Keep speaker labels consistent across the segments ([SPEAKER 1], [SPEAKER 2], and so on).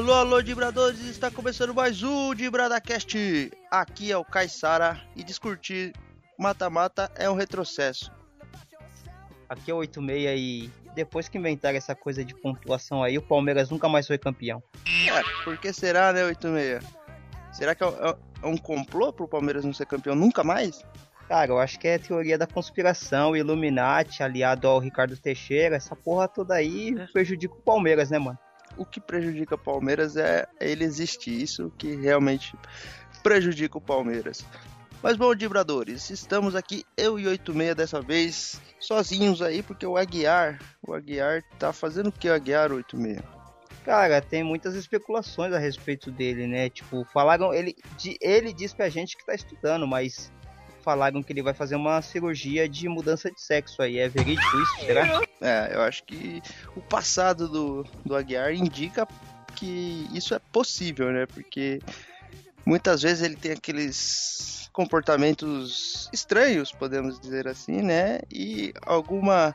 [SPEAKER 1] Alô, alô, Dibradores! Está começando mais um Dibradacast. Aqui é o Caissara e discutir mata-mata é um retrocesso.
[SPEAKER 2] Aqui é o 86 e depois que inventaram essa coisa de pontuação aí, o Palmeiras nunca mais foi campeão.
[SPEAKER 1] É, por que será, né, 86? Será que é, é, é um complô pro Palmeiras não ser campeão nunca mais?
[SPEAKER 2] Cara, eu acho que é teoria da conspiração, Illuminati, aliado ao Ricardo Teixeira, essa porra toda aí prejudica o Palmeiras, né, mano?
[SPEAKER 1] O que prejudica o Palmeiras é ele existir, isso que realmente prejudica o Palmeiras. Mas bom, Dibradores, estamos aqui, eu e 86 dessa vez, sozinhos aí, porque o Aguiar, o Aguiar tá fazendo o que o Aguiar 86?
[SPEAKER 2] Cara, tem muitas especulações a respeito dele, né? Tipo, falaram, ele, ele diz pra gente que tá estudando, mas falaram que ele vai fazer uma cirurgia de mudança de sexo aí. É verídico isso, será?
[SPEAKER 1] É, eu acho que o passado do, do Aguiar indica que isso é possível, né? Porque muitas vezes ele tem aqueles comportamentos estranhos, podemos dizer assim, né? E alguma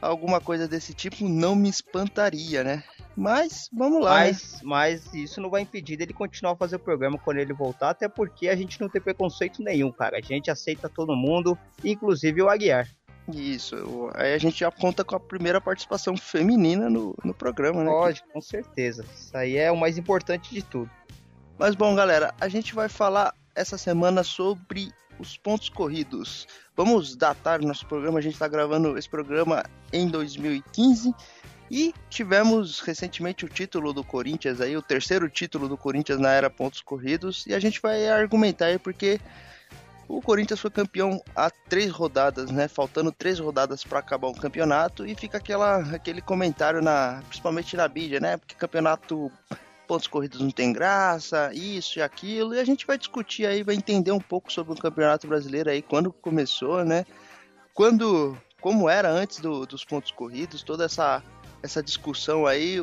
[SPEAKER 1] alguma coisa desse tipo não me espantaria, né? Mas vamos lá.
[SPEAKER 2] Mas, né? mas isso não vai impedir dele continuar a fazer o programa quando ele voltar, até porque a gente não tem preconceito nenhum, cara. A gente aceita todo mundo, inclusive o Aguiar.
[SPEAKER 1] Isso, aí a gente já conta com a primeira participação feminina no, no programa, né?
[SPEAKER 2] Pode, com certeza. Isso aí é o mais importante de tudo.
[SPEAKER 1] Mas bom, galera, a gente vai falar essa semana sobre os pontos corridos. Vamos datar nosso programa, a gente está gravando esse programa em 2015 e tivemos recentemente o título do Corinthians aí, o terceiro título do Corinthians na era pontos corridos, e a gente vai argumentar aí porque o Corinthians foi campeão há três rodadas, né? Faltando três rodadas para acabar o campeonato e fica aquela, aquele comentário na, principalmente na mídia, né? Porque campeonato pontos corridos não tem graça, isso e aquilo, e a gente vai discutir aí, vai entender um pouco sobre o campeonato brasileiro aí, quando começou, né? Quando, como era antes do, dos pontos corridos, toda essa essa discussão aí,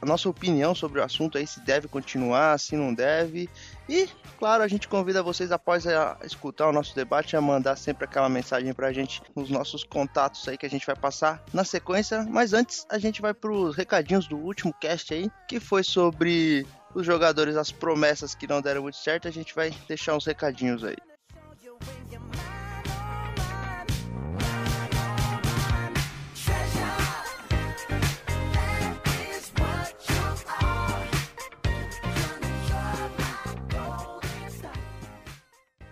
[SPEAKER 1] a nossa opinião sobre o assunto aí, se deve continuar, se não deve. E, claro, a gente convida vocês após a escutar o nosso debate a mandar sempre aquela mensagem pra gente nos nossos contatos aí que a gente vai passar na sequência. Mas antes, a gente vai pros recadinhos do último cast aí, que foi sobre os jogadores, as promessas que não deram muito certo. A gente vai deixar uns recadinhos aí.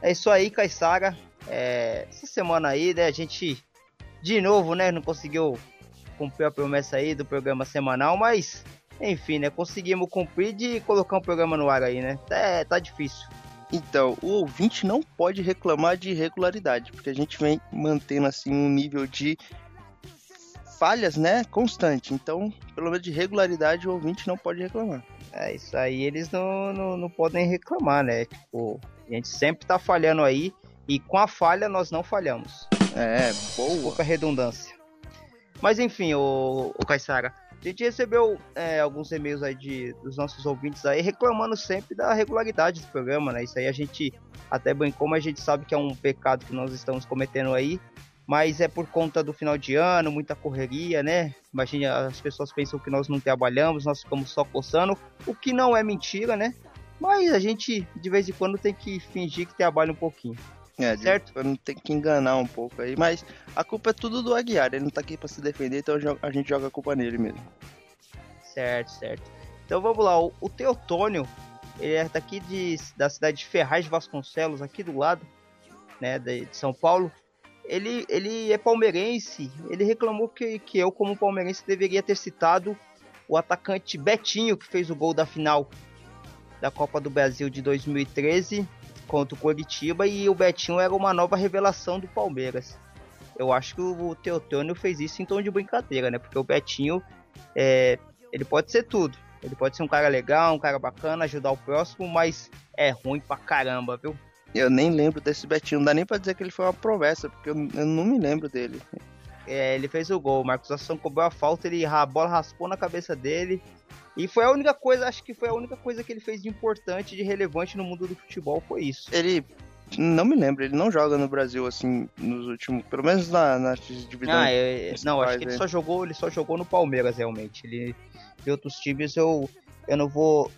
[SPEAKER 2] É isso aí, Caissara. É, essa semana aí, né, a gente de novo, né, não conseguiu cumprir a promessa aí do programa semanal, mas enfim, né, conseguimos cumprir de colocar um programa no ar aí, né? É, tá difícil.
[SPEAKER 1] Então, o ouvinte não pode reclamar de irregularidade, porque a gente vem mantendo assim um nível de falhas, né, constante. Então, pelo menos de regularidade, o ouvinte não pode reclamar.
[SPEAKER 2] É, isso aí eles não, não, não podem reclamar, né? Tipo, a gente sempre tá falhando aí e com a falha nós não falhamos.
[SPEAKER 1] É, boa.
[SPEAKER 2] Redundância. Mas enfim, o, o a gente recebeu é, alguns e-mails aí de, dos nossos ouvintes aí reclamando sempre da regularidade do programa, né? Isso aí a gente até brincou, mas a gente sabe que é um pecado que nós estamos cometendo aí. Mas é por conta do final de ano, muita correria, né? Imagina, as pessoas pensam que nós não trabalhamos, nós ficamos só coçando, o que não é mentira, né? Mas a gente, de vez em quando, tem que fingir que trabalha um pouquinho.
[SPEAKER 1] É, certo? Não tem que enganar um pouco aí. Mas a culpa é tudo do Aguiar. Ele não tá aqui pra se defender, então a gente joga a culpa nele mesmo.
[SPEAKER 2] Certo, certo. Então vamos lá. O, o Teotônio, ele é daqui de, da cidade de Ferraz de Vasconcelos, aqui do lado, né, de, de São Paulo. Ele, ele é palmeirense. Ele reclamou que, que eu, como palmeirense, deveria ter citado o atacante Betinho, que fez o gol da final da Copa do Brasil de 2013 contra o Coritiba e o Betinho era uma nova revelação do Palmeiras. Eu acho que o Teotônio fez isso em tom de brincadeira, né? Porque o Betinho, é, ele pode ser tudo. Ele pode ser um cara legal, um cara bacana, ajudar o próximo, mas é ruim pra caramba, viu?
[SPEAKER 1] Eu nem lembro desse Betinho, não dá nem pra dizer que ele foi uma promessa, porque eu, eu não me lembro dele.
[SPEAKER 2] É, ele fez o gol, o Marcos Assunção cobrou a falta, ele, a bola raspou na cabeça dele, e foi a única coisa, acho que foi a única coisa que ele fez de importante, de relevante no mundo do futebol, foi isso.
[SPEAKER 1] Ele não me lembro, ele não joga no Brasil assim nos últimos, pelo menos na, divisão.
[SPEAKER 2] Ah, é, não, acho que ele só jogou, ele só jogou no Palmeiras realmente. Ele de outros times eu Eu não vou.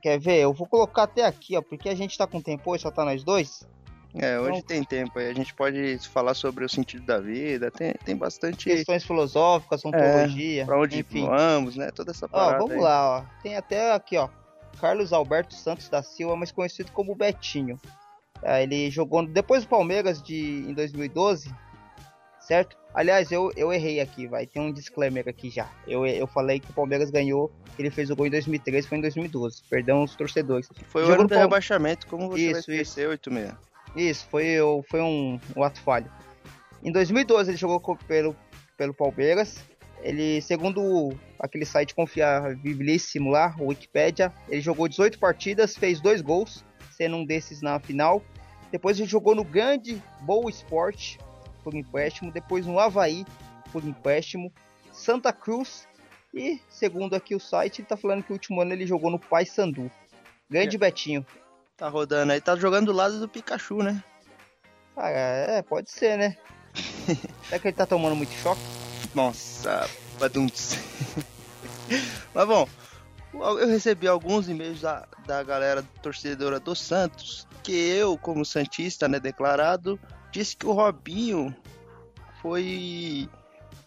[SPEAKER 2] Quer ver? Eu vou colocar até aqui, ó, porque a gente tá com tempo hoje, só tá nós dois.
[SPEAKER 1] É, hoje então, tem tempo aí. A gente pode falar sobre o sentido da vida, tem, tem bastante.
[SPEAKER 2] Questões filosóficas, ontologia.
[SPEAKER 1] É, pra onde enfim. vamos, né? Toda essa parada.
[SPEAKER 2] Ó, vamos
[SPEAKER 1] aí.
[SPEAKER 2] lá, ó. Tem até aqui, ó. Carlos Alberto Santos da Silva, mais conhecido como Betinho. É, ele jogou depois do Palmeiras de, em 2012, certo? Aliás, eu, eu errei aqui, vai. Tem um disclaimer aqui já. Eu, eu falei que o Palmeiras ganhou, ele fez o gol em 2013, foi em 2012. Perdão os torcedores.
[SPEAKER 1] Foi o ano do rebaixamento, como você isso, esquecer, isso. 86.
[SPEAKER 2] Isso, foi, foi um, um ato falho. Em 2012 ele jogou pelo, pelo Palmeiras. Ele, segundo aquele site confiabilíssimo lá, o Wikipedia, ele jogou 18 partidas, fez dois gols, sendo um desses na final. Depois ele jogou no grande Boa Sport, por empréstimo, depois no Havaí por empréstimo, Santa Cruz e, segundo aqui o site, ele tá falando que o último ano ele jogou no Paysandu. Grande é. Betinho.
[SPEAKER 1] Tá rodando aí, tá jogando do lado do Pikachu, né?
[SPEAKER 2] Ah, é, pode ser, né? Será que ele tá tomando muito choque?
[SPEAKER 1] Nossa, baduntos. Mas bom, eu recebi alguns e-mails da, da galera torcedora do Santos, que eu, como Santista, né, declarado, disse que o Robinho foi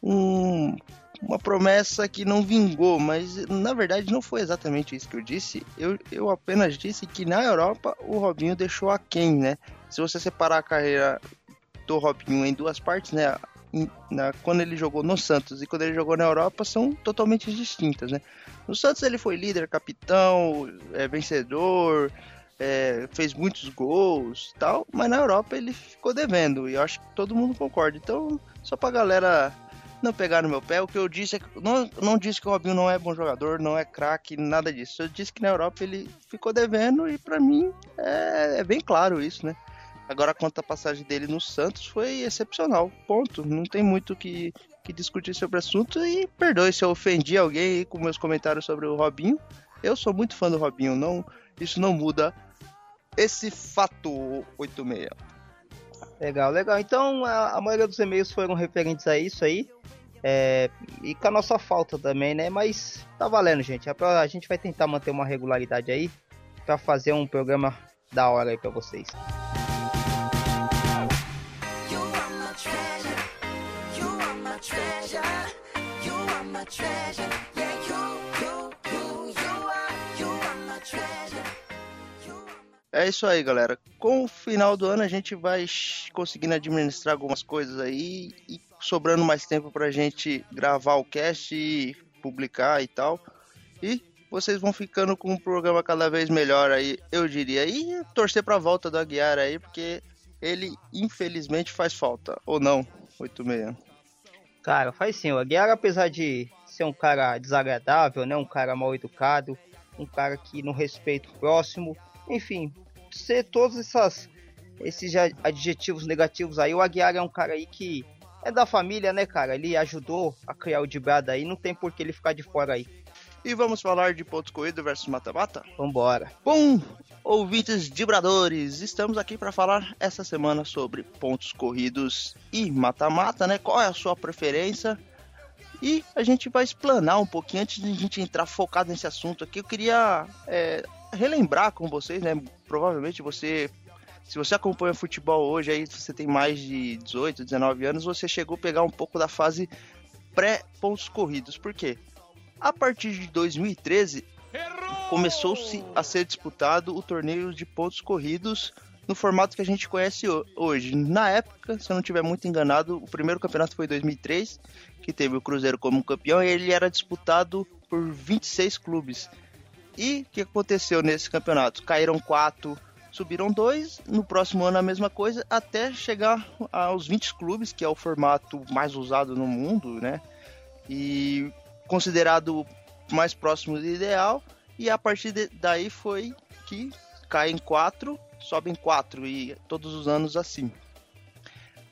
[SPEAKER 1] um, uma promessa que não vingou, mas na verdade não foi exatamente isso que eu disse. Eu, eu apenas disse que na Europa o Robinho deixou a quem, né? Se você separar a carreira do Robinho em duas partes, né? Na, quando ele jogou no Santos e quando ele jogou na Europa são totalmente distintas, né? No Santos ele foi líder, capitão, é, vencedor, é, fez muitos gols tal, mas na Europa ele ficou devendo, e eu acho que todo mundo concorda. Então, só pra galera não pegar no meu pé, o que eu disse é que não, não disse que o Robinho não é bom jogador, não é craque, nada disso. Eu disse que na Europa ele ficou devendo, e para mim é, é bem claro isso, né? Agora, quanto à passagem dele no Santos, foi excepcional. Ponto. Não tem muito que, que discutir sobre o assunto. E perdoe se eu ofendi alguém com meus comentários sobre o Robinho. Eu sou muito fã do Robinho. Não, isso não muda esse fato 86.
[SPEAKER 2] Legal, legal. Então a, a maioria dos e-mails foram referentes a isso aí. É, e com a nossa falta também, né? Mas tá valendo, gente. A, a gente vai tentar manter uma regularidade aí para fazer um programa da hora aí para vocês.
[SPEAKER 1] É isso aí, galera. Com o final do ano a gente vai conseguindo administrar algumas coisas aí e sobrando mais tempo pra gente gravar o cast e publicar e tal. E vocês vão ficando com um programa cada vez melhor aí, eu diria. E torcer pra volta do Aguiar aí, porque ele infelizmente faz falta. Ou não, 86.
[SPEAKER 2] Cara, faz sim. O Aguiar, apesar de ser um cara desagradável, né? Um cara mal educado, um cara que não respeita o próximo. Enfim, ser todos essas, esses adjetivos negativos aí. O Aguiar é um cara aí que é da família, né, cara? Ele ajudou a criar o Dibrada aí, não tem por que ele ficar de fora aí.
[SPEAKER 1] E vamos falar de pontos corridos versus mata-mata?
[SPEAKER 2] Vambora.
[SPEAKER 1] Bom, ouvintes vibradores, estamos aqui para falar essa semana sobre pontos corridos e mata-mata, né? Qual é a sua preferência? E a gente vai explanar um pouquinho antes de a gente entrar focado nesse assunto aqui. Eu queria é, relembrar com vocês, né? Provavelmente você, se você acompanha futebol hoje, aí você tem mais de 18, 19 anos, você chegou a pegar um pouco da fase pré-pontos corridos. Por quê? A partir de 2013, começou-se a ser disputado o torneio de pontos corridos no formato que a gente conhece hoje. Na época, se eu não estiver muito enganado, o primeiro campeonato foi em 2003, que teve o Cruzeiro como campeão, e ele era disputado por 26 clubes. E o que aconteceu nesse campeonato? Caíram quatro, subiram dois. No próximo ano a mesma coisa, até chegar aos 20 clubes, que é o formato mais usado no mundo, né? E considerado mais próximo do ideal. E a partir de, daí foi que caem quatro, sobem quatro e todos os anos assim.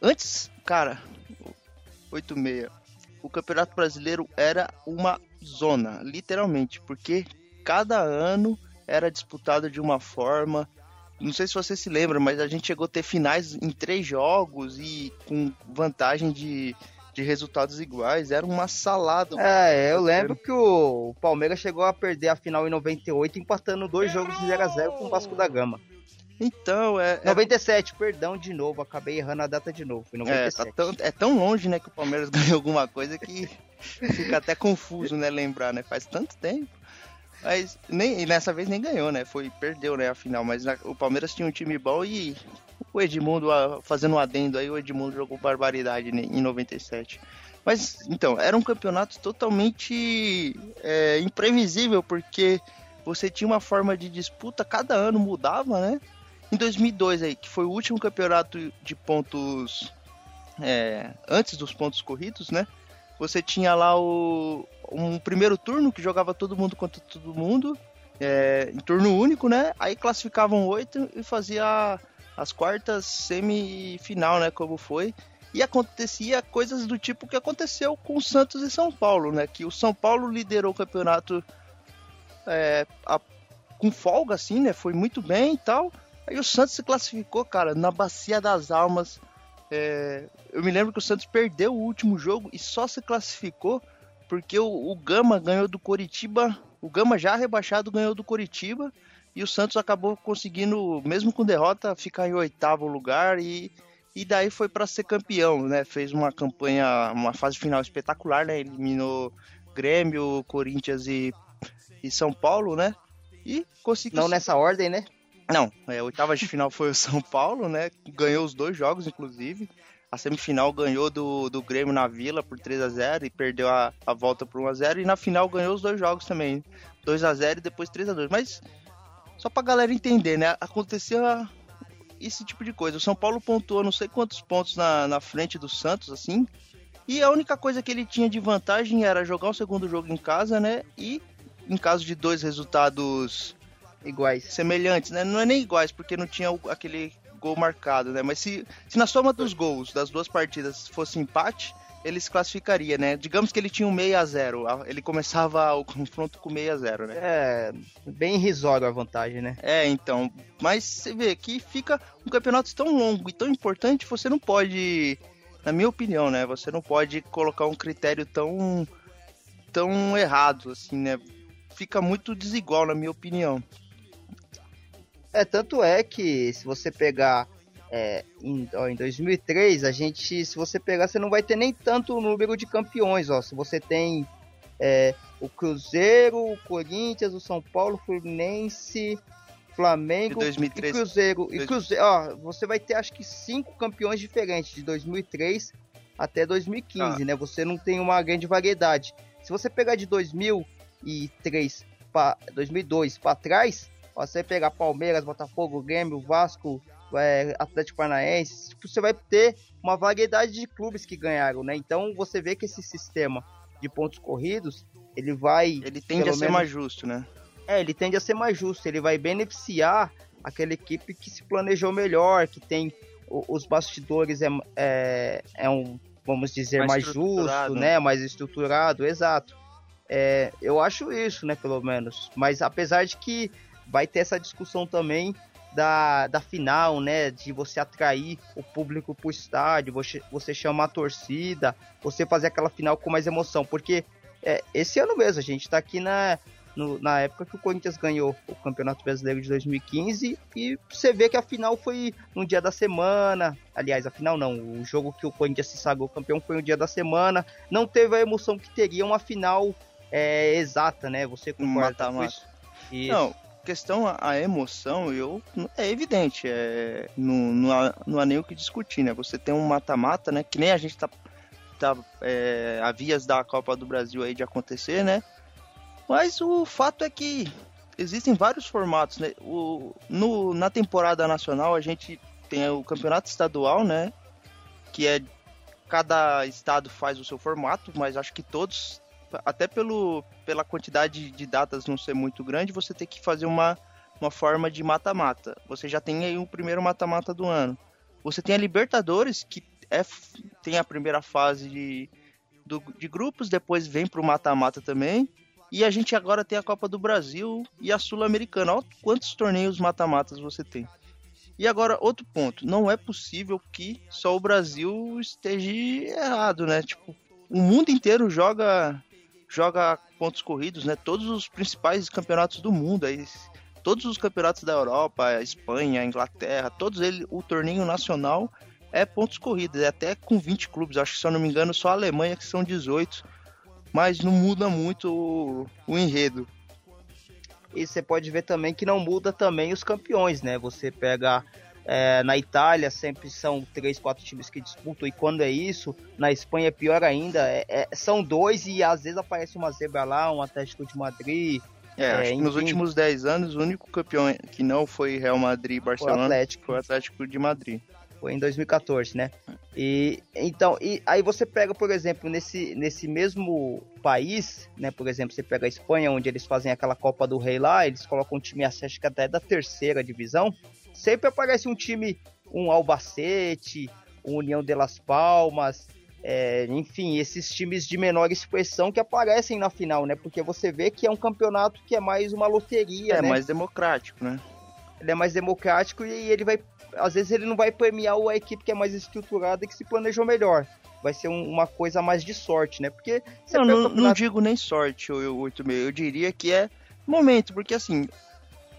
[SPEAKER 1] Antes, cara, 86. O Campeonato Brasileiro era uma zona, literalmente, porque cada ano era disputado de uma forma. Não sei se você se lembra, mas a gente chegou a ter finais em três jogos e com vantagem de, de resultados iguais, era uma salada.
[SPEAKER 2] É, eu lembro que o Palmeiras chegou a perder a final em 98, empatando dois jogos de 0 a 0 com o Vasco da Gama.
[SPEAKER 1] Então, é.
[SPEAKER 2] 97, é... perdão de novo, acabei errando a data de novo. Foi 97.
[SPEAKER 1] É, tá tão, é tão longe, né, que o Palmeiras ganhou alguma coisa que fica até confuso, né, lembrar, né? Faz tanto tempo. Mas nem, nessa vez nem ganhou, né? Foi, perdeu, né, a final. Mas na, o Palmeiras tinha um time bom e o Edmundo, fazendo um adendo aí, o Edmundo jogou barbaridade em 97. Mas, então, era um campeonato totalmente é, imprevisível, porque você tinha uma forma de disputa, cada ano mudava, né? Em 2002 aí, que foi o último campeonato de pontos é, antes dos pontos corridos, né? Você tinha lá o um primeiro turno que jogava todo mundo contra todo mundo, é, em turno único, né? Aí classificavam oito e fazia as quartas semifinal, né? Como foi. E acontecia coisas do tipo que aconteceu com o Santos e São Paulo, né? Que o São Paulo liderou o campeonato é, a, com folga, assim, né? Foi muito bem e tal. Aí o Santos se classificou, cara, na Bacia das Almas. É, eu me lembro que o Santos perdeu o último jogo e só se classificou porque o, o Gama ganhou do Coritiba. O Gama já rebaixado ganhou do Coritiba. E o Santos acabou conseguindo, mesmo com derrota, ficar em oitavo lugar e, e daí foi para ser campeão, né? Fez uma campanha, uma fase final espetacular, né? Eliminou Grêmio, Corinthians e, e São Paulo, né? E conseguiu.
[SPEAKER 2] Não nessa ordem, né?
[SPEAKER 1] Não, é, a oitava de final foi o São Paulo, né? Ganhou os dois jogos, inclusive. A semifinal ganhou do, do Grêmio na Vila por 3 a 0 e perdeu a, a volta por 1 a 0 E na final ganhou os dois jogos também. 2 a 0 e depois 3 a 2 Mas só pra galera entender, né? Aconteceu esse tipo de coisa. O São Paulo pontuou não sei quantos pontos na, na frente do Santos, assim. E a única coisa que ele tinha de vantagem era jogar o segundo jogo em casa, né? E em caso de dois resultados iguais, semelhantes, né? Não é nem iguais, porque não tinha aquele gol marcado, né? Mas se, se na soma dos gols das duas partidas fosse empate, ele se classificaria, né? Digamos que ele tinha um 6 a 0 ele começava o confronto com 6 a 0 né?
[SPEAKER 2] É, bem irrisório a vantagem, né?
[SPEAKER 1] É, então, mas você vê que fica um campeonato tão longo e tão importante, você não pode, na minha opinião, né? Você não pode colocar um critério tão tão errado assim, né? Fica muito desigual na minha opinião.
[SPEAKER 2] É, tanto é que se você pegar é, em, ó, em 2003, a gente, se você pegar, você não vai ter nem tanto número de campeões, ó. Se você tem é, o Cruzeiro, o Corinthians, o São Paulo, o Fluminense, Flamengo 2003, e Cruzeiro. E Cruzeiro, ó, você vai ter acho que cinco campeões diferentes de 2003 até 2015, ah. né? Você não tem uma grande variedade. Se você pegar de 2003 para 2002 para trás, você pegar Palmeiras, Botafogo, Grêmio, Vasco, é, Atlético Paranaense, tipo, você vai ter uma variedade de clubes que ganharam, né? Então você vê que esse sistema de pontos corridos, ele vai...
[SPEAKER 1] Ele tende a ser mais justo, né?
[SPEAKER 2] É, ele tende a ser mais justo, ele vai beneficiar aquela equipe que se planejou melhor, que tem os bastidores é, é, é um, vamos dizer, mais, mais justo, né? Mais estruturado, exato. É, eu acho isso, né, pelo menos. Mas apesar de que vai ter essa discussão também da, da final, né? De você atrair o público pro estádio, você, você chamar a torcida, você fazer aquela final com mais emoção. Porque é, esse ano mesmo, a gente tá aqui na, no, na época que o Corinthians ganhou o Campeonato Brasileiro de 2015 e você vê que a final foi no dia da semana. Aliás, a final não, o jogo que o Corinthians se sagrou campeão foi no dia da semana. Não teve a emoção que teria uma final é, exata, né? Você concorda com isso?
[SPEAKER 1] Não, questão a, emoção, eu é evidente, é, não, não, há, não há nem o que discutir, né? Você tem um mata-mata, né? Que nem a gente tá, tá é, a vias da Copa do Brasil aí de acontecer, né? Mas o fato é que existem vários formatos, né? O, no, na temporada nacional a gente tem o campeonato estadual, né? Que é cada estado faz o seu formato, mas acho que todos até pelo, pela quantidade de datas não ser muito grande, você tem que fazer uma, uma forma de mata-mata. Você já tem aí o primeiro mata-mata do ano. Você tem a Libertadores, que é, tem a primeira fase de, do, de grupos, depois vem para o mata-mata também. E a gente agora tem a Copa do Brasil e a Sul-Americana. Olha quantos torneios mata-matas você tem. E agora, outro ponto, não é possível que só o Brasil esteja errado, né? Tipo, o mundo inteiro joga joga pontos corridos, né? Todos os principais campeonatos do mundo, aí, todos os campeonatos da Europa, Espanha, Inglaterra, todos eles, o torneio nacional é pontos corridos, é até com 20 clubes, acho que se eu não me engano, só a Alemanha que são 18, mas não muda muito o, o enredo.
[SPEAKER 2] E você pode ver também que não muda também os campeões, né? Você pega é, na Itália sempre são três, quatro times que disputam, e quando é isso, na Espanha é pior ainda, é, é, são dois e às vezes aparece uma zebra lá, um Atlético de Madrid.
[SPEAKER 1] É, acho que nos últimos dez anos o único campeão que não foi Real Madrid e Barcelona foi o Atlético, foi o Atlético de Madrid.
[SPEAKER 2] Foi em 2014, né? E então, e aí você pega, por exemplo, nesse, nesse mesmo país, né? Por exemplo, você pega a Espanha, onde eles fazem aquela Copa do Rei lá, eles colocam um time acho que até da terceira divisão. Sempre aparece um time, um Albacete, um União de Las Palmas, é, enfim, esses times de menor expressão que aparecem na final, né? Porque você vê que é um campeonato que é mais uma loteria,
[SPEAKER 1] é,
[SPEAKER 2] né?
[SPEAKER 1] mais democrático, né?
[SPEAKER 2] Ele é mais democrático e ele vai às vezes ele não vai premiar a equipe que é mais estruturada e que se planejou melhor. Vai ser um, uma coisa mais de sorte, né? Porque
[SPEAKER 1] não, não, campeonato... não, digo nem sorte, o 86. Eu diria que é momento, porque assim,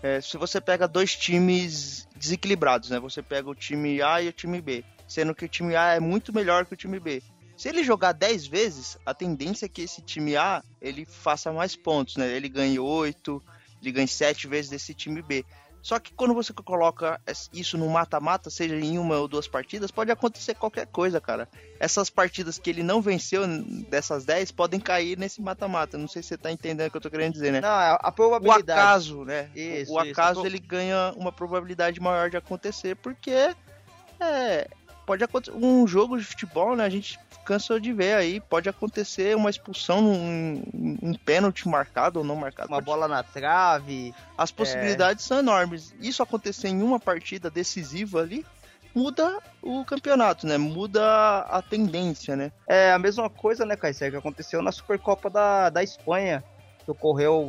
[SPEAKER 1] é, se você pega dois times desequilibrados, né? Você pega o time A e o time B, sendo que o time A é muito melhor que o time B. Se ele jogar 10 vezes, a tendência é que esse time A ele faça mais pontos, né? Ele ganhe 8, ele ganhe 7 vezes desse time B. Só que quando você coloca isso no mata-mata, seja em uma ou duas partidas, pode acontecer qualquer coisa, cara. Essas partidas que ele não venceu dessas 10 podem cair nesse mata-mata. Não sei se você tá entendendo o que eu tô querendo dizer, né?
[SPEAKER 2] Não, é a probabilidade.
[SPEAKER 1] O acaso, né? Isso, o acaso isso. ele ganha uma probabilidade maior de acontecer, porque é, pode acontecer. Um jogo de futebol, né? A gente cansou de ver aí. Pode acontecer uma expulsão, um, um pênalti marcado ou não marcado.
[SPEAKER 2] Uma bola na trave.
[SPEAKER 1] As possibilidades é... são enormes. Isso acontecer em uma partida decisiva ali, muda o campeonato, né? Muda a tendência, né?
[SPEAKER 2] É a mesma coisa, né, Caicé, que aconteceu na Supercopa da, da Espanha, que ocorreu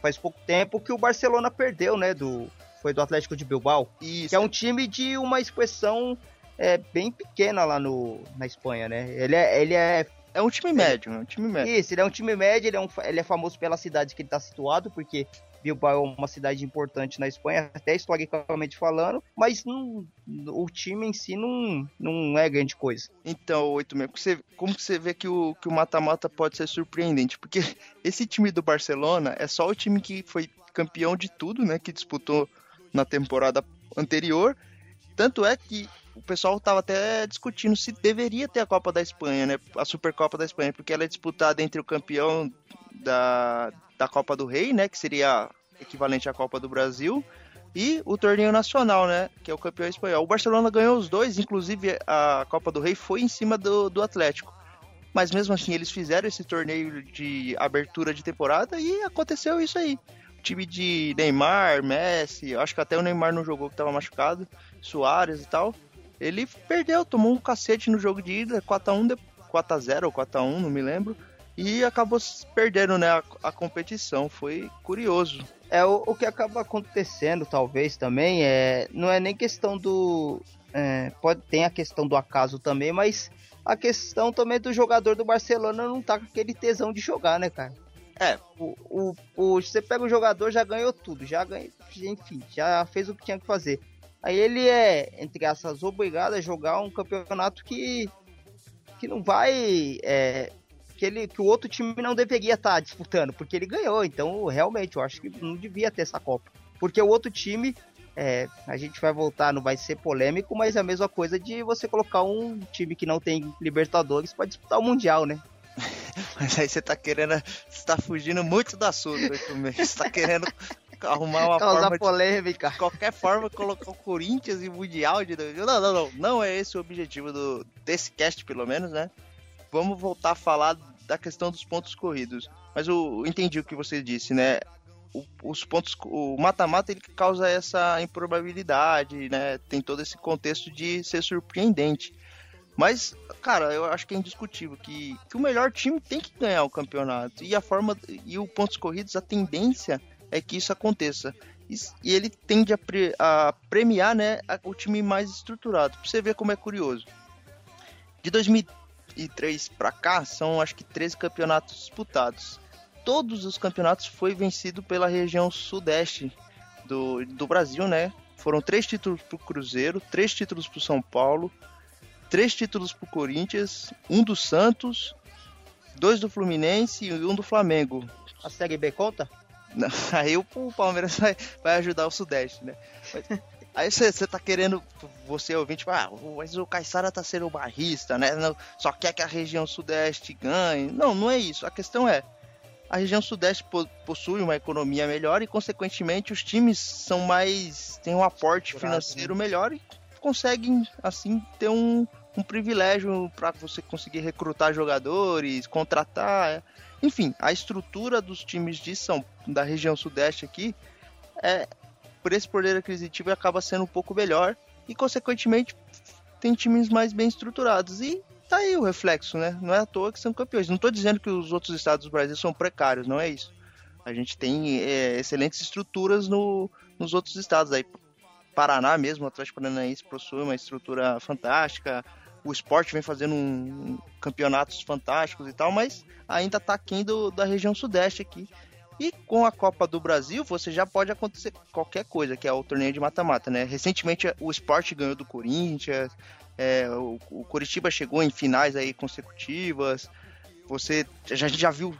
[SPEAKER 2] faz pouco tempo, que o Barcelona perdeu, né? Do, foi do Atlético de Bilbao. Isso. Que é um time de uma expressão é bem pequena lá no, na Espanha, né? Ele é, ele é
[SPEAKER 1] é um time médio, é um time médio.
[SPEAKER 2] Isso, ele é um time médio, ele é, um, ele é famoso pela cidade que ele está situado, porque Bilbao é uma cidade importante na Espanha, até historicamente falando, mas não, o time em si não, não é grande coisa.
[SPEAKER 1] Então, oito mesmo, como você vê que o que o mata-mata pode ser surpreendente? Porque esse time do Barcelona é só o time que foi campeão de tudo, né? Que disputou na temporada anterior. Tanto é que o pessoal estava até discutindo se deveria ter a Copa da Espanha, né? A Supercopa da Espanha, porque ela é disputada entre o campeão da, da Copa do Rei, né? Que seria equivalente à Copa do Brasil, e o torneio nacional, né? Que é o campeão espanhol. O Barcelona ganhou os dois, inclusive a Copa do Rei foi em cima do, do Atlético. Mas mesmo assim, eles fizeram esse torneio de abertura de temporada e aconteceu isso aí. O time de Neymar, Messi, acho que até o Neymar não jogou que estava machucado, Soares e tal ele perdeu, tomou um cacete no jogo de ida, 4x1, 4x0 ou 4x1, não me lembro. E acabou perdendo né, a, a competição. Foi curioso.
[SPEAKER 2] É, o, o, que acaba acontecendo, talvez, também, é não é nem questão do. É, pode ter a questão do acaso também, mas a questão também do jogador do Barcelona não tá com aquele tesão de jogar, né, cara? É, o, o, o, você pega o jogador, já ganhou tudo, já ganhou, enfim, já fez o que tinha que fazer. Aí ele é, entre essas, obrigado a jogar um campeonato que, que não vai. É, que, ele, que o outro time não deveria estar tá disputando, porque ele ganhou. Então, realmente, eu acho que não devia ter essa Copa. Porque o outro time, é, a gente vai voltar, não vai ser polêmico, mas é a mesma coisa de você colocar um time que não tem Libertadores para disputar o Mundial, né?
[SPEAKER 1] Mas aí você tá querendo. Você tá fugindo muito do assunto, Você tá querendo arrumar uma
[SPEAKER 2] Causar
[SPEAKER 1] forma
[SPEAKER 2] polêmica.
[SPEAKER 1] De qualquer forma, colocar o Corinthians e o Mundial de Não, não, não. Não é esse o objetivo do, desse cast, pelo menos, né? Vamos voltar a falar da questão dos pontos corridos. Mas eu entendi o que você disse, né? O, os pontos, o mata-mata ele causa essa improbabilidade, né? Tem todo esse contexto de ser surpreendente. Mas, cara, eu acho que é indiscutível que, que o melhor time tem que ganhar o campeonato. E a forma e o pontos corridos, a tendência é que isso aconteça. e, ele tende a, pre, a premiar né, a, o time mais estruturado. Pra você ver como é curioso. De 2003 para cá, são acho que 13 campeonatos disputados. Todos os campeonatos foi vencido pela região sudeste do, do Brasil, né? Foram três títulos pro Cruzeiro, três títulos pro São Paulo, três títulos pro Corinthians, um do Santos, dois do Fluminense e um do Flamengo.
[SPEAKER 2] A Série B conta?
[SPEAKER 1] Não, aí o Palmeiras vai, vai ajudar o Sudeste, né? Mas, aí você tá querendo, você ouvinte, ah, mas o Caissara tá sendo barrista, né? Não, só quer que a região Sudeste ganhe. Não, não é isso. A questão é, a região Sudeste possui uma economia melhor e, consequentemente, os times são mais. têm um aporte financeiro né? melhor e conseguem, assim, ter um, um privilégio para você conseguir recrutar jogadores, contratar. Enfim, a estrutura dos times de São da região sudeste aqui é por esse poder aquisitivo acaba sendo um pouco melhor e consequentemente tem times mais bem estruturados e tá aí o reflexo, né? Não é à toa que são campeões. Não estou dizendo que os outros estados do Brasil são precários, não é isso. A gente tem é, excelentes estruturas no, nos outros estados aí. Paraná mesmo, o Atlético Paranaense possui uma estrutura fantástica o esporte vem fazendo um, um, campeonatos fantásticos e tal, mas ainda está do, da região sudeste aqui. E com a Copa do Brasil, você já pode acontecer qualquer coisa, que é o torneio de mata-mata, né? Recentemente o esporte ganhou do Corinthians, é, o, o Curitiba chegou em finais aí consecutivas. Você gente já viu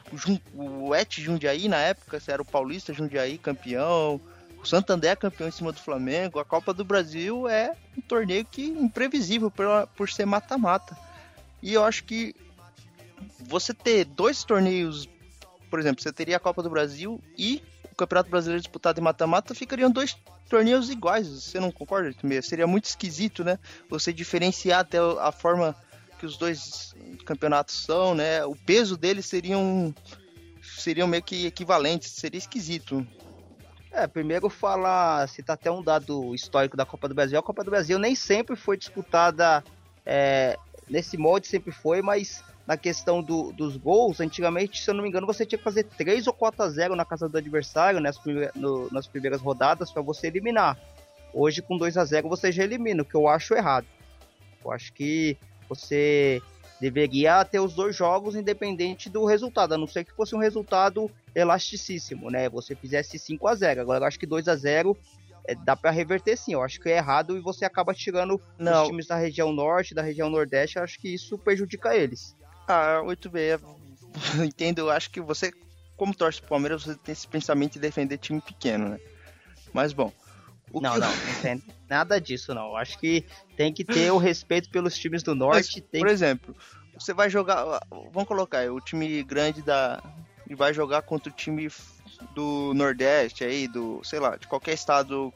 [SPEAKER 1] o Et Jundiaí na época, se era o Paulista Jundiaí campeão. O Santander é campeão em cima do Flamengo. A Copa do Brasil é um torneio que imprevisível por, por ser mata-mata. E eu acho que você ter dois torneios, por exemplo, você teria a Copa do Brasil e o Campeonato Brasileiro disputado em mata-mata, ficariam dois torneios iguais. Você não concorda, Seria muito esquisito, né? Você diferenciar até a forma que os dois campeonatos são, né? O peso deles seriam seriam meio que equivalentes, seria esquisito.
[SPEAKER 2] É, primeiro falar, citar até um dado histórico da Copa do Brasil. A Copa do Brasil nem sempre foi disputada é, nesse molde, sempre foi, mas na questão do, dos gols, antigamente, se eu não me engano, você tinha que fazer 3 ou 4 a 0 na casa do adversário nas, no, nas primeiras rodadas para você eliminar. Hoje, com 2 a 0 você já elimina, o que eu acho errado. Eu acho que você deveria ter os dois jogos independente do resultado, a não ser que fosse um resultado elasticíssimo, né? Você fizesse 5 a 0 Agora eu acho que 2 a 0 é, dá para reverter sim. Eu acho que é errado e você acaba tirando não. os times da região norte, da região nordeste. Eu acho que isso prejudica eles.
[SPEAKER 1] Ah, muito bem. Entendo. Eu acho que você, como torce pro Palmeiras, você tem esse pensamento de defender time pequeno, né? Mas bom.
[SPEAKER 2] Não, que... não, não nada disso, não. Acho que tem que ter o respeito pelos times do norte.
[SPEAKER 1] Mas, por que... exemplo, você vai jogar. Vamos colocar o time grande da. E vai jogar contra o time do Nordeste aí, do. sei lá, de qualquer estado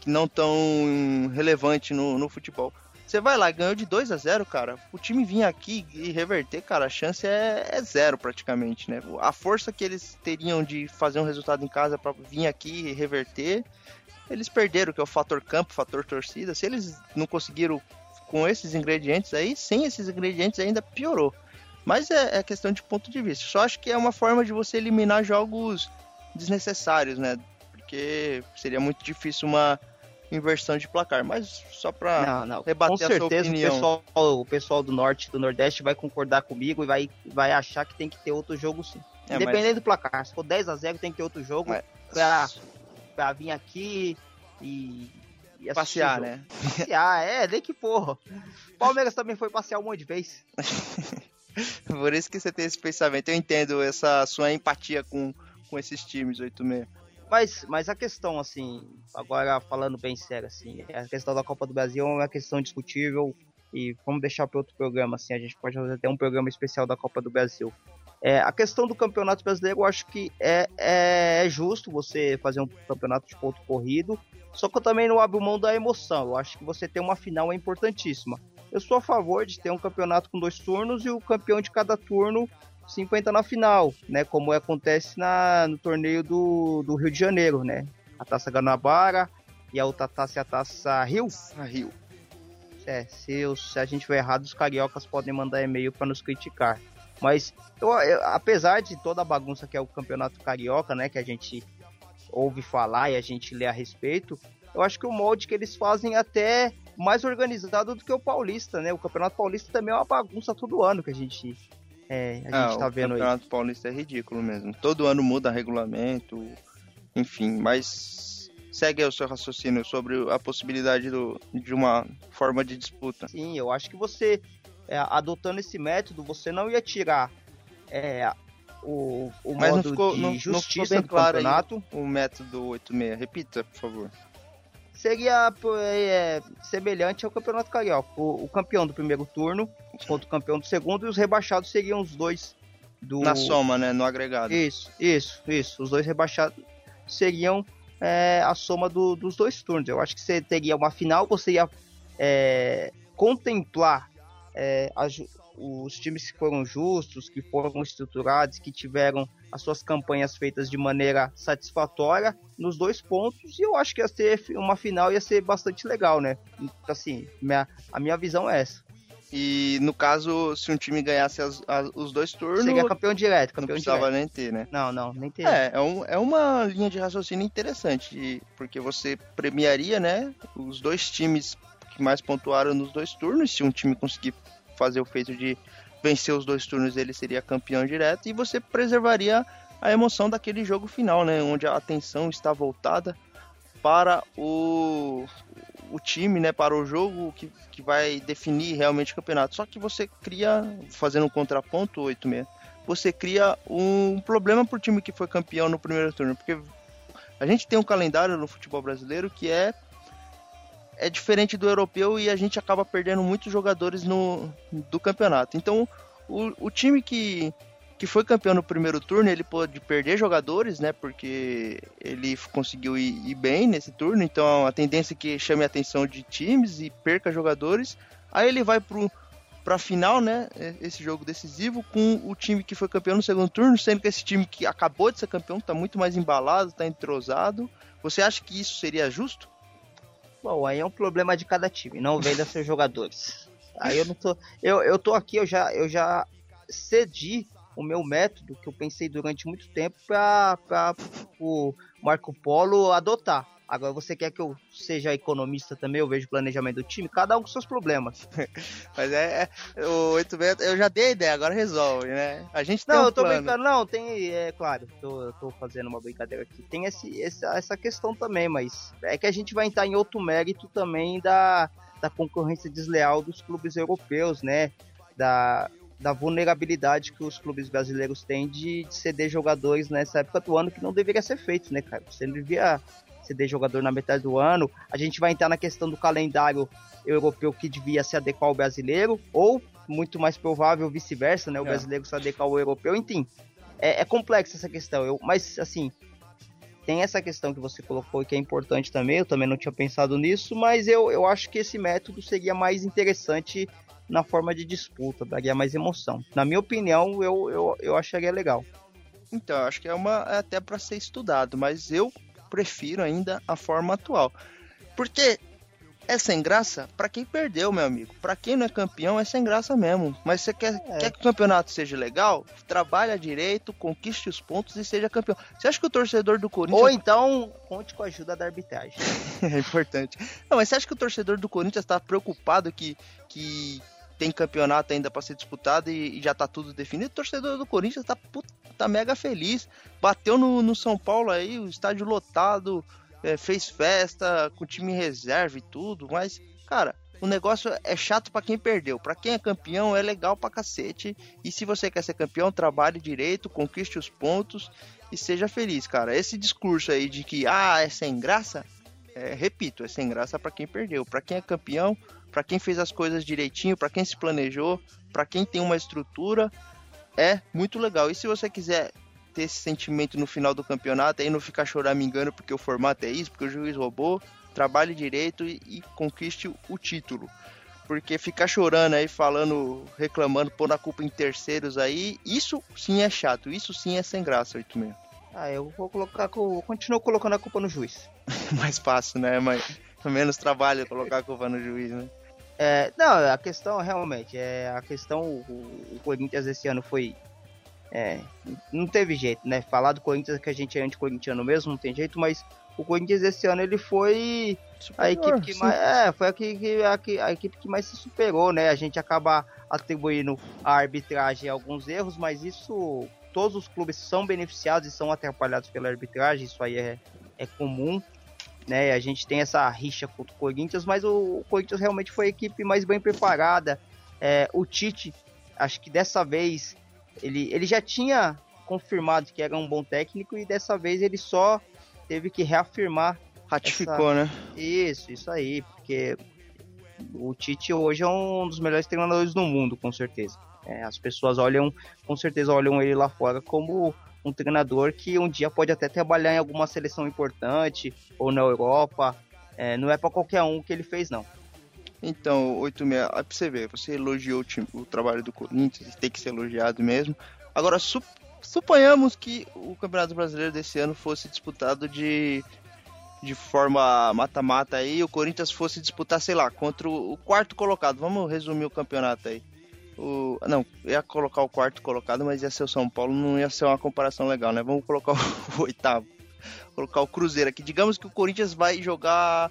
[SPEAKER 1] que não tão relevante no, no futebol. Você vai lá, ganhou de 2 a 0 cara. O time vir aqui e reverter, cara, a chance é, é, zero praticamente, né? A força que eles teriam de fazer um resultado em casa para vir aqui e reverter, eles perderam, que é o fator campo, fator torcida. Se eles não conseguiram com esses ingredientes aí, sem esses ingredientes ainda piorou. Mas é, é questão de ponto de vista. Só acho que é uma forma de você eliminar jogos desnecessários, né? Porque seria muito difícil uma inversão de placar. Mas só para
[SPEAKER 2] não, não. rebater Com certeza, O pessoal, o pessoal do norte do nordeste vai concordar comigo e vai, vai achar que tem que ter outro jogo sim. É, Independente mas... do placar. Se for 10 a 0 tem que ter outro jogo mas... pra, pra vir aqui e
[SPEAKER 1] e passear, né?
[SPEAKER 2] Passear, é, nem que porra. Palmeiras também foi passear um monte de vez.
[SPEAKER 1] Por isso que você tem esse pensamento. Eu entendo essa sua empatia com, com esses times 86.
[SPEAKER 2] Mas, mas a questão, assim, agora falando bem sério, assim, a questão da Copa do Brasil é uma questão discutível e vamos deixar para outro programa, assim, a gente pode fazer até um programa especial da Copa do Brasil. É, a questão do Campeonato Brasileiro, eu acho que é, é, é justo você fazer um campeonato de ponto corrido, só que eu também não abro mão da emoção. Eu acho que você ter uma final é importantíssima. Eu sou a favor de ter um campeonato com dois turnos e o campeão de cada turno se enfrenta na final, né? Como acontece na, no torneio do, do Rio de Janeiro, né? A Taça Guanabara e a outra taça é a Taça Rio.
[SPEAKER 1] A Rio.
[SPEAKER 2] É, se, se a gente for errado, os cariocas podem mandar e-mail para nos criticar. Mas eu, eu, apesar de toda a bagunça que é o campeonato carioca, né? Que a gente ouve falar e a gente lê a respeito, eu acho que o molde que eles fazem é até mais organizado do que o Paulista, né? O Campeonato Paulista também é uma bagunça todo ano que a gente, é, a gente ah, tá vendo
[SPEAKER 1] aí. O Campeonato Paulista é ridículo mesmo. Todo ano muda regulamento, enfim, mas segue o seu raciocínio sobre a possibilidade do, de uma forma de disputa.
[SPEAKER 2] Sim, eu acho que você, é, adotando esse método, você não ia tirar é, o, o Mas modo não ficou, de não, justiça não bem claro campeonato.
[SPEAKER 1] o método 86. Repita, por favor.
[SPEAKER 2] Seria é, semelhante ao Campeonato Carioca. O, o, campeão do primeiro turno contra o campeão do segundo e os rebaixados seriam os dois do...
[SPEAKER 1] Na soma, né? No agregado.
[SPEAKER 2] Isso, isso, isso. Os dois rebaixados seriam é, a soma do, dos dois turnos. Eu acho que você teria uma final, você ia é, contemplar é, os times que foram justos, que foram estruturados, que tiveram as suas campanhas feitas de maneira satisfatória nos dois pontos, e eu acho que ia ser uma final ia ser bastante legal, né? Assim, minha, a minha visão é essa.
[SPEAKER 1] E no caso, se um time ganhasse as, as, os dois turnos.
[SPEAKER 2] Seria campeão direto, campeão
[SPEAKER 1] não precisava
[SPEAKER 2] direto.
[SPEAKER 1] nem ter, né?
[SPEAKER 2] Não, não, nem ter.
[SPEAKER 1] É, é, um, é uma linha de raciocínio interessante, porque você premiaria, né? Os dois times que mais pontuaram nos dois turnos. Se um time conseguir fazer o feito de vencer os dois turnos, ele seria campeão direto e você preservaria a emoção daquele jogo final, né? Onde a atenção está voltada para o, o time, né? Para o jogo que, que vai definir realmente o campeonato. Só que você cria, fazendo um contraponto 8-6, você cria um problema para o time que foi campeão no primeiro turno, porque a gente tem um calendário no futebol brasileiro que é é diferente do europeu e a gente acaba perdendo muitos jogadores no, do campeonato. Então, o, o time que, que foi campeão no primeiro turno, ele pode perder jogadores, né? Porque ele conseguiu ir, ir bem nesse turno. Então, a tendência é que chame a atenção de times e perca jogadores. Aí ele vai pro para final, né? Esse jogo decisivo com o time que foi campeão no segundo turno, sendo que esse time que acabou de ser campeão está muito mais embalado, está entrosado. Você acha que isso seria justo?
[SPEAKER 2] Bom, aí é um problema de cada time, não venda seus jogadores. Aí eu não tô. Eu, eu tô aqui, eu já, eu já cedi o meu método que eu pensei durante muito tempo para o Marco Polo adotar. Agora você quer que eu seja economista também, eu vejo o planejamento do time, cada um com seus problemas.
[SPEAKER 1] Mas é, é o 86, eu já dei a ideia, agora resolve, né? A gente
[SPEAKER 2] Não,
[SPEAKER 1] um
[SPEAKER 2] eu tô
[SPEAKER 1] plano.
[SPEAKER 2] brincando, não, tem, é claro, tô, eu tô fazendo uma brincadeira aqui. Tem esse, essa, essa questão também, mas é que a gente vai entrar em outro mérito também da, da concorrência desleal dos clubes europeus, né? Da, da vulnerabilidade que os clubes brasileiros têm de, de ceder jogadores nessa época do ano que não deveria ser feito, né, cara? Você devia ceder jogador na metade do ano. A gente vai entrar na questão do calendário europeu que devia se adequar ao brasileiro, ou muito mais provável vice-versa, né? O é. brasileiro se adequar ao europeu, enfim. É, é complexa essa questão, eu, mas assim, tem essa questão que você colocou que é importante também, eu também não tinha pensado nisso, mas eu, eu acho que esse método seria mais interessante na forma de disputa, daria mais emoção. Na minha opinião, eu, eu, eu acharia legal.
[SPEAKER 1] Então, acho que é uma é até para ser estudado, mas eu prefiro ainda a forma atual. Porque é sem graça para quem perdeu, meu amigo. Para quem não é campeão, é sem graça mesmo. Mas você quer, é. quer que o campeonato seja legal? Trabalha direito, conquiste os pontos e seja campeão. Você acha que o torcedor do Corinthians.
[SPEAKER 2] Ou então, conte com a ajuda da arbitragem.
[SPEAKER 1] é importante. Não, mas você acha que o torcedor do Corinthians está preocupado que, que tem campeonato ainda para ser disputado e, e, já tá tudo definido. O torcedor do Corinthians tá, tá mega feliz. Bateu no, no São Paulo aí, o estádio lotado, é, fez festa com time reserva e tudo, mas, cara, o negócio é chato para quem perdeu. Para quem é campeão é legal pra cacete. E se você quer ser campeão, trabalhe direito, conquiste os pontos e seja feliz, cara. Esse discurso aí de que ah, é sem graça, é, repito, é sem graça para quem perdeu. Para quem é campeão, para quem fez as coisas direitinho, para quem se planejou, para quem tem uma estrutura, é muito legal. E se você quiser ter esse sentimento no final do campeonato, aí não ficar choramingando porque o formato é isso, porque o juiz roubou, trabalhe direito e, e conquiste o título. Porque ficar chorando aí, falando, reclamando, pondo a culpa em terceiros aí, isso sim é chato, isso sim é sem graça, 86.
[SPEAKER 2] Ah, eu vou colocar, continuo colocando a culpa no juiz.
[SPEAKER 1] Mais fácil, né? Mas menos trabalho colocar a culpa no juiz, né?
[SPEAKER 2] É, não, a questão realmente é a questão o, o Corinthians esse ano foi é, não teve jeito, né? Falar do Corinthians que a gente é anticorintiano mesmo, não tem jeito, mas o Corinthians esse ano ele foi Superior, a equipe que sim. mais é, foi a, que, a, a, equipe que mais se superou, né? A gente acaba atribuindo a arbitragem alguns erros, mas isso todos os clubes são beneficiados e são atrapalhados pela arbitragem, isso aí é, é comum. Né, a gente tem essa rixa contra o Corinthians, mas o, Corinthians realmente foi a equipe mais bem preparada. É, o Tite, acho que dessa vez ele, ele já tinha confirmado que era um bom técnico e dessa vez ele só teve que reafirmar.
[SPEAKER 1] Ratificou, essa... né?
[SPEAKER 2] Isso, isso aí, porque o Tite hoje é um dos melhores treinadores do mundo, com certeza. É, as pessoas olham, com certeza olham ele lá fora como um treinador que um dia pode até trabalhar em alguma seleção importante ou na Europa. É, não é para qualquer um que ele fez, não.
[SPEAKER 1] Então, 86, pra você ver, você elogiou o, time, o trabalho do Corinthians, tem que ser elogiado mesmo. Agora, su, suponhamos que o Campeonato Brasileiro desse ano fosse disputado de, de forma mata-mata aí, o Corinthians fosse disputar, sei lá, contra o, quarto colocado. Vamos resumir o campeonato aí. O, não, ia colocar o quarto colocado, mas ia ser o São Paulo, não ia ser uma comparação legal, né? Vamos colocar o, oitavo. Colocar o Cruzeiro aqui. Digamos que o Corinthians vai jogar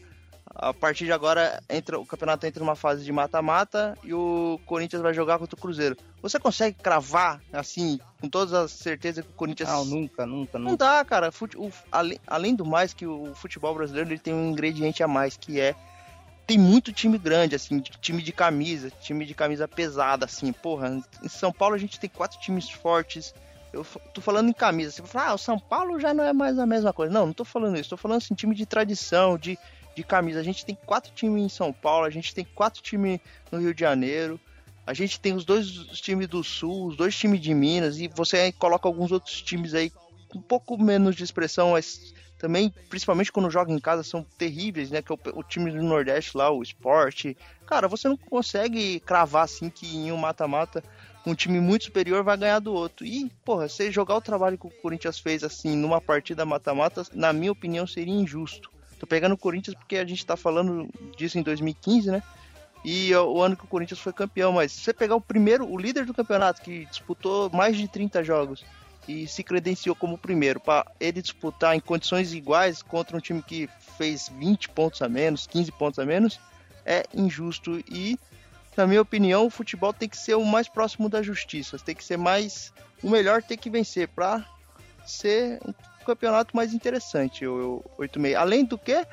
[SPEAKER 1] a partir de agora entra, o campeonato entra numa fase de mata-mata e o Corinthians vai jogar contra o Cruzeiro. Você consegue cravar, assim, com toda a certeza que o Corinthians.
[SPEAKER 2] Não, nunca, nunca, nunca.
[SPEAKER 1] Não dá, cara. Fute... O... Além, além do mais, que o futebol brasileiro ele tem um ingrediente a mais, que é. Tem muito time grande, assim, time de camisa, time de camisa pesada, assim. Porra, em São Paulo a gente tem quatro times fortes. Eu tô falando em camisa. Você falar, ah, o São Paulo já não é mais a mesma coisa. Não, não tô falando isso. Tô falando assim, time de tradição, de de camisa. A gente tem quatro times em São Paulo, a gente tem quatro times no Rio de Janeiro, a gente tem os dois times do Sul, os dois times de Minas, e você coloca alguns outros times aí um pouco menos de expressão, mas também, principalmente quando joga em casa, são terríveis, né? Que é o, o time do Nordeste lá, o esporte. Cara, você não consegue cravar assim que em um mata-mata um time muito superior vai ganhar do outro. E, porra, você jogar o trabalho que o Corinthians fez assim numa partida mata-mata, na minha opinião, seria injusto. Tô pegando o Corinthians porque a gente tá falando disso em 2015, né? E o ano que o Corinthians foi campeão, mas se você pegar o primeiro, o líder do campeonato, que disputou mais de 30 jogos e se credenciou como primeiro, para ele disputar em condições iguais contra um time que fez 20 pontos a menos, 15 pontos a menos, é injusto e, na minha opinião, o futebol tem que ser o mais próximo da justiça, tem que ser mais. O melhor tem que vencer para ser campeonato mais interessante, o 86. Além do que,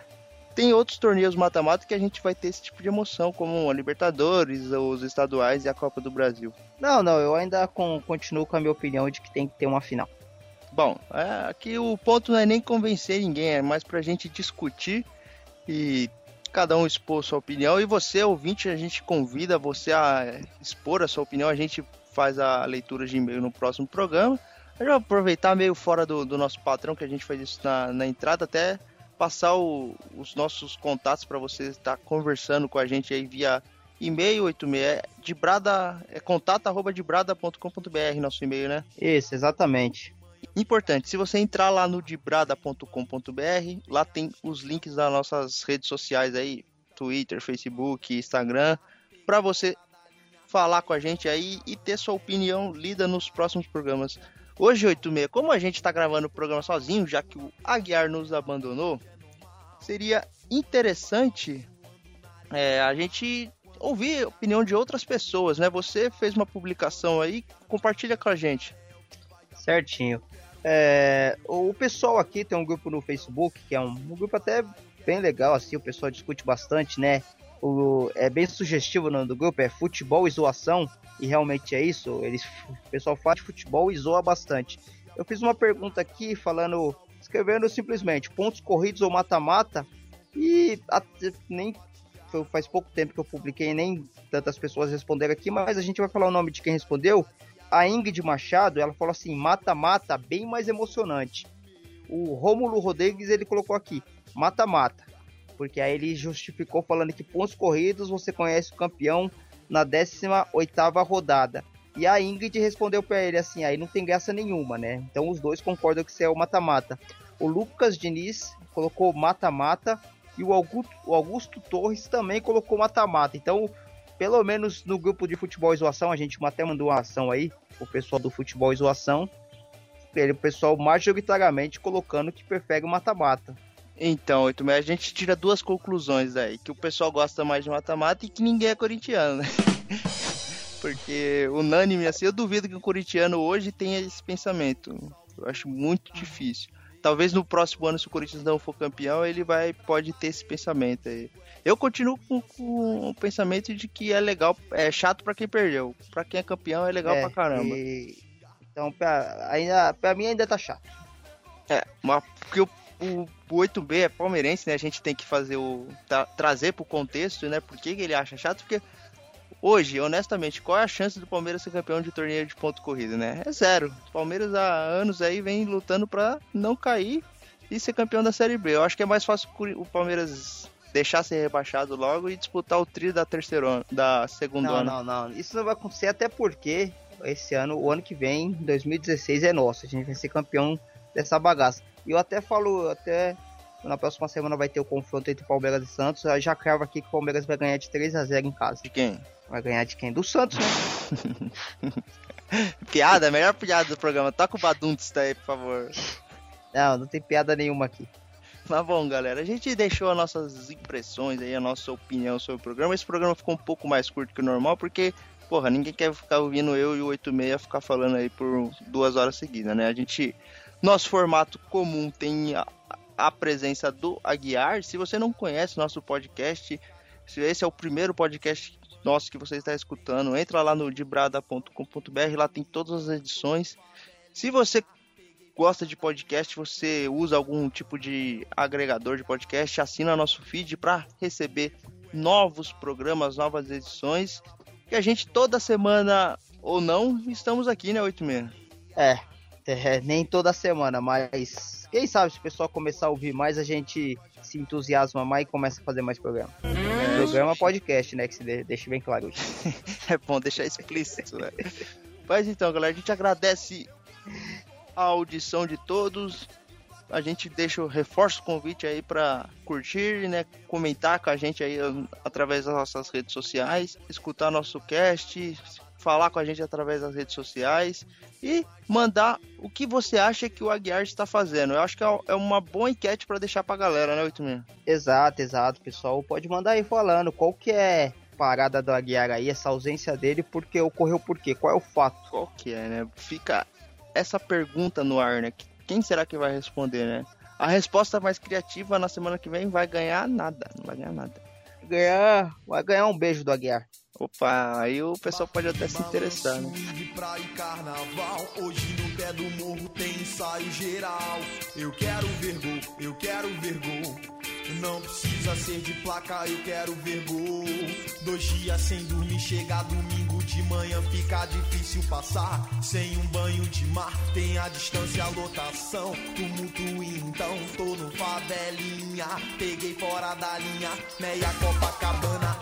[SPEAKER 1] tem outros torneios mata-mata que a gente vai ter esse tipo de emoção, como a Libertadores, os estaduais e a Copa do Brasil.
[SPEAKER 2] Não, não, eu ainda com, continuo com a minha opinião de que tem que ter uma final.
[SPEAKER 1] Bom, é, aqui o ponto não é nem convencer ninguém, é mais pra gente discutir e cada um expor sua opinião. E você, ouvinte, a gente convida você a expor a sua opinião. A gente faz a leitura de e-mail no próximo programa. Eu vou aproveitar meio fora do, do, nosso patrão, que a gente faz isso na, na entrada, até passar o, os nossos contatos para você estar conversando com a gente aí via e-mail 86 é de brada é contato arroba de brada.com.br nosso e-mail, né?
[SPEAKER 2] Isso, exatamente.
[SPEAKER 1] Importante, se você entrar lá no dibrada.com.br, lá tem os links das nossas redes sociais aí, Twitter, Facebook, Instagram, para você falar com a gente aí e ter sua opinião lida nos próximos programas. Hoje, 8 e meia, como a gente está gravando o programa sozinho, já que o Aguiar nos abandonou, seria interessante é, a gente ouvir a opinião de outras pessoas, né? Você fez uma publicação aí, compartilha com a gente.
[SPEAKER 2] Certinho. É, o pessoal aqui tem um grupo no Facebook, que é um, um grupo até bem legal, assim, o pessoal discute bastante, né? O, é bem sugestivo o nome do grupo, é Futebol e Zoação e realmente é isso, eles, o pessoal fala de futebol e zoa bastante. Eu fiz uma pergunta aqui falando, escrevendo simplesmente pontos corridos ou mata-mata e nem faz pouco tempo que eu publiquei, nem tantas pessoas responderam aqui, mas a gente vai falar o nome de quem respondeu. A Ingrid Machado, ela falou assim: mata-mata, bem mais emocionante. O Rômulo Rodrigues, ele colocou aqui: mata-mata. Porque aí ele justificou falando que pontos corridos você conhece o campeão na 18ª rodada. E a Ingrid respondeu para ele assim, aí não tem graça nenhuma, né? Então os dois concordam que isso é o mata-mata. O Lucas Diniz colocou mata-mata e o Augusto, o Augusto Torres também colocou mata-mata. Então pelo menos no grupo de futebol zoação, a gente até mandou uma ação aí, o pessoal do futebol ele, o pessoal majoritariamente colocando que prefere o mata-mata.
[SPEAKER 1] Então, a gente tira duas conclusões aí, que o pessoal gosta mais de mata-mata e que ninguém é corintiano, né? Porque unânime assim, eu duvido que o corintiano hoje tenha esse pensamento. Eu acho muito difícil. Talvez no próximo ano, se o Corinthians não for campeão, ele vai pode ter esse pensamento aí. Eu continuo com, com o pensamento de que é legal, é chato para quem perdeu. Para quem é campeão é legal é, pra caramba. E...
[SPEAKER 2] Então, pra, ainda, pra mim ainda tá chato.
[SPEAKER 1] É, mas porque o, o, o 8B é palmeirense, né? A gente tem que fazer o. Tra, trazer pro contexto, né? Por que, que ele acha chato? Porque Hoje, honestamente, qual é a chance do Palmeiras ser campeão de torneio de ponto corrido, né? É zero. O Palmeiras há anos aí vem lutando para não cair e ser campeão da Série B. Eu acho que é mais fácil o Palmeiras deixar ser rebaixado logo e disputar o trio da terceira da segunda
[SPEAKER 2] não,
[SPEAKER 1] ano.
[SPEAKER 2] Não, não, Isso não vai acontecer até porque esse ano, o ano que vem, 2016 é nosso. A gente vai ser campeão dessa bagaça. E eu até falo, até na próxima semana vai ter o confronto entre Palmeiras e Santos. Eu já cravo aqui que o Palmeiras vai ganhar de 3 a 0 em casa.
[SPEAKER 1] De quem?
[SPEAKER 2] Vai ganhar de quem? Do Santos, né?
[SPEAKER 1] piada, melhor piada do programa. Toca o Baduntes daí, por favor.
[SPEAKER 2] Não, não tem piada nenhuma aqui.
[SPEAKER 1] Mas bom, galera, a gente deixou as nossas impressões aí, a nossa opinião sobre o programa. Esse programa ficou um pouco mais curto que o normal, porque, porra, ninguém quer ficar ouvindo eu e o 86 ficar falando aí por duas horas seguidas, né? A gente. Nosso formato comum tem a, a presença do Aguiar. Se você não conhece nosso podcast, se esse é o primeiro podcast nosso que você está escutando, entra lá no dibrada.com.br, lá tem todas as edições. Se você gosta de podcast, você usa algum tipo de agregador de podcast, assina nosso feed para receber novos programas, novas edições. E a gente toda semana ou não, estamos aqui, né, 86?
[SPEAKER 2] É, é, nem toda semana, mas quem sabe se o pessoal começar a ouvir mais, a gente se entusiasma mais e começa a fazer mais programa. É, programa podcast, né? Que se deixe bem claro.
[SPEAKER 1] é bom deixar explícito, né? Mas então, galera, a gente agradece a audição de todos. A gente deixa o reforço o convite aí para curtir, né, comentar com a gente aí através das nossas redes sociais, escutar nosso cast, falar com a gente através das redes sociais e mandar o que você acha que o Aguiar está fazendo. Eu acho que é, é uma boa enquete para deixar para a galera, né, 86?
[SPEAKER 2] Exato, exato, pessoal. Pode mandar aí falando qual que é parada do Aguiar aí, essa ausência dele, porque ocorreu por quê? Qual é o fato?
[SPEAKER 1] Qual que é, né? Fica essa pergunta no ar, né? Quem será que vai responder, né? A resposta mais criativa na semana que vem vai ganhar nada, não vai ganhar nada.
[SPEAKER 2] Ganhar, vai ganhar um beijo do Aguiar.
[SPEAKER 1] Opa, aí o pessoal pode até se interessar, né?
[SPEAKER 3] carnaval, hoje no pé do morro tem ensaio geral. Eu quero ver gol, eu quero ver gol. Não precisa ser de placa, eu quero ver gol. Dois dias sem dormir, chega domingo de manhã, fica difícil passar. Sem um banho de mar, tem a distância, a lotação. Tumulto então, tô no favelinha. Peguei fora da linha, meia Copacabana